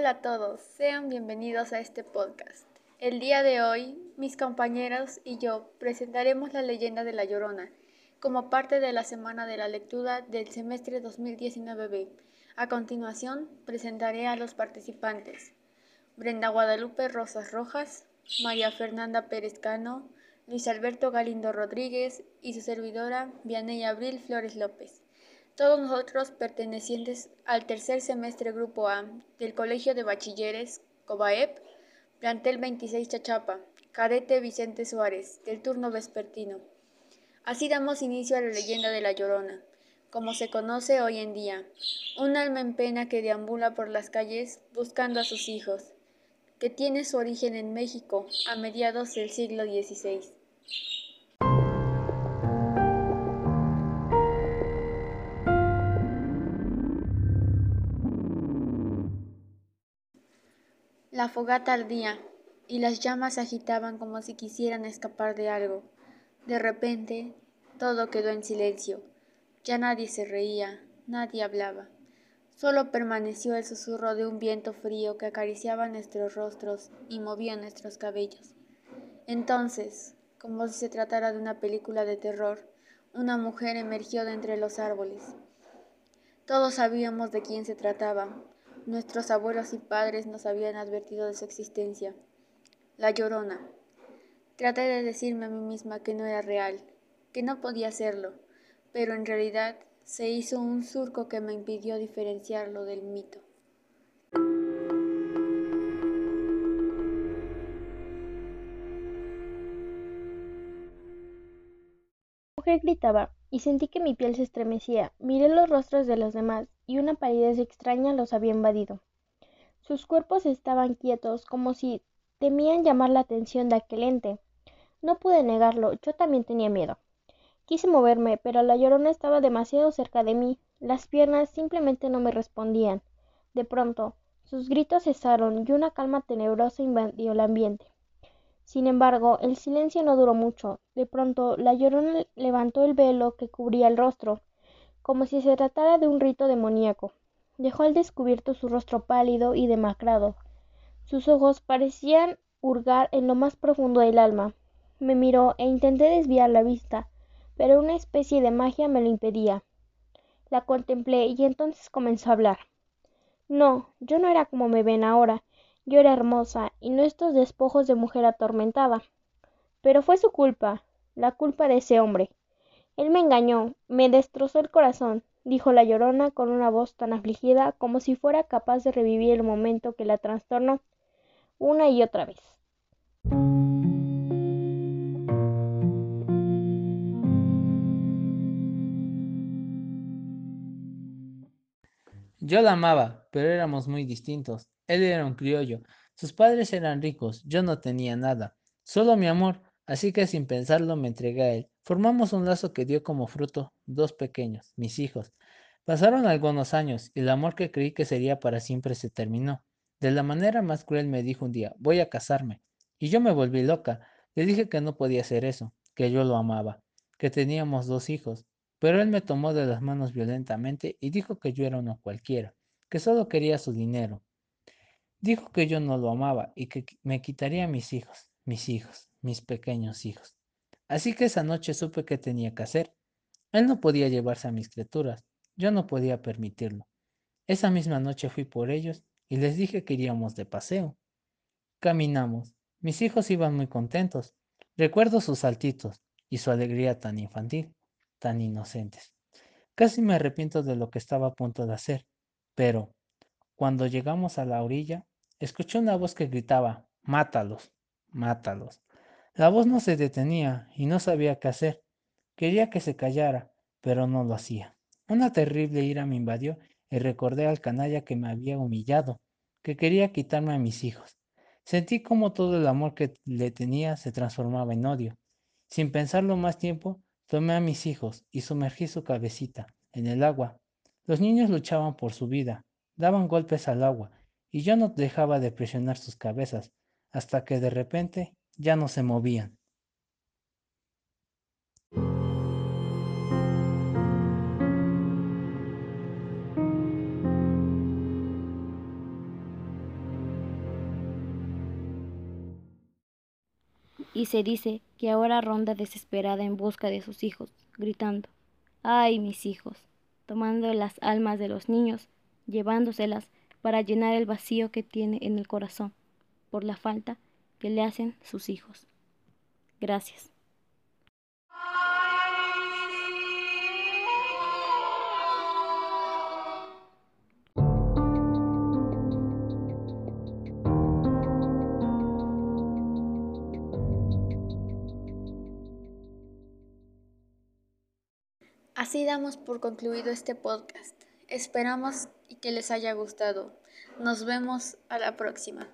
Hola a todos, sean bienvenidos a este podcast. El día de hoy, mis compañeros y yo presentaremos la leyenda de La Llorona como parte de la Semana de la Lectura del semestre 2019B. A continuación, presentaré a los participantes. Brenda Guadalupe Rosas Rojas, María Fernanda Pérez Cano, Luis Alberto Galindo Rodríguez y su servidora Vianey Abril Flores López todos nosotros pertenecientes al tercer semestre Grupo A del Colegio de Bachilleres COBAEP, plantel 26 Chachapa, cadete Vicente Suárez, del turno vespertino. Así damos inicio a la leyenda de La Llorona, como se conoce hoy en día, un alma en pena que deambula por las calles buscando a sus hijos, que tiene su origen en México a mediados del siglo XVI. La fogata ardía y las llamas se agitaban como si quisieran escapar de algo. De repente, todo quedó en silencio. Ya nadie se reía, nadie hablaba. Solo permaneció el susurro de un viento frío que acariciaba nuestros rostros y movía nuestros cabellos. Entonces, como si se tratara de una película de terror, una mujer emergió de entre los árboles. Todos sabíamos de quién se trataba, Nuestros abuelos y padres nos habían advertido de su existencia. La llorona. Traté de decirme a mí misma que no era real, que no podía serlo, pero en realidad se hizo un surco que me impidió diferenciarlo del mito. La mujer gritaba y sentí que mi piel se estremecía. Miré los rostros de los demás y una palidez extraña los había invadido. Sus cuerpos estaban quietos, como si temían llamar la atención de aquel ente. No pude negarlo, yo también tenía miedo. Quise moverme, pero la llorona estaba demasiado cerca de mí. Las piernas simplemente no me respondían. De pronto, sus gritos cesaron y una calma tenebrosa invadió el ambiente. Sin embargo, el silencio no duró mucho. De pronto, la llorona levantó el velo que cubría el rostro como si se tratara de un rito demoníaco. Dejó al descubierto su rostro pálido y demacrado. Sus ojos parecían hurgar en lo más profundo del alma. Me miró e intenté desviar la vista, pero una especie de magia me lo impedía. La contemplé y entonces comenzó a hablar. No, yo no era como me ven ahora. Yo era hermosa y no estos despojos de mujer atormentada. Pero fue su culpa, la culpa de ese hombre. Él me engañó, me destrozó el corazón, dijo la llorona con una voz tan afligida como si fuera capaz de revivir el momento que la trastornó una y otra vez. Yo la amaba, pero éramos muy distintos. Él era un criollo, sus padres eran ricos, yo no tenía nada, solo mi amor, así que sin pensarlo me entregué a él. Formamos un lazo que dio como fruto dos pequeños, mis hijos. Pasaron algunos años y el amor que creí que sería para siempre se terminó. De la manera más cruel me dijo un día, voy a casarme. Y yo me volví loca. Le dije que no podía hacer eso, que yo lo amaba, que teníamos dos hijos. Pero él me tomó de las manos violentamente y dijo que yo era uno cualquiera, que solo quería su dinero. Dijo que yo no lo amaba y que me quitaría mis hijos, mis hijos, mis pequeños hijos. Así que esa noche supe qué tenía que hacer. Él no podía llevarse a mis criaturas, yo no podía permitirlo. Esa misma noche fui por ellos y les dije que iríamos de paseo. Caminamos. Mis hijos iban muy contentos. Recuerdo sus saltitos y su alegría tan infantil, tan inocentes. Casi me arrepiento de lo que estaba a punto de hacer, pero cuando llegamos a la orilla, escuché una voz que gritaba, Mátalos, mátalos. La voz no se detenía y no sabía qué hacer. Quería que se callara, pero no lo hacía. Una terrible ira me invadió y recordé al canalla que me había humillado, que quería quitarme a mis hijos. Sentí como todo el amor que le tenía se transformaba en odio. Sin pensarlo más tiempo, tomé a mis hijos y sumergí su cabecita en el agua. Los niños luchaban por su vida, daban golpes al agua, y yo no dejaba de presionar sus cabezas, hasta que de repente ya no se movían. Y se dice que ahora ronda desesperada en busca de sus hijos, gritando, ¡ay mis hijos! tomando las almas de los niños, llevándoselas para llenar el vacío que tiene en el corazón por la falta que le hacen sus hijos. Gracias. Así damos por concluido este podcast. Esperamos que les haya gustado. Nos vemos a la próxima.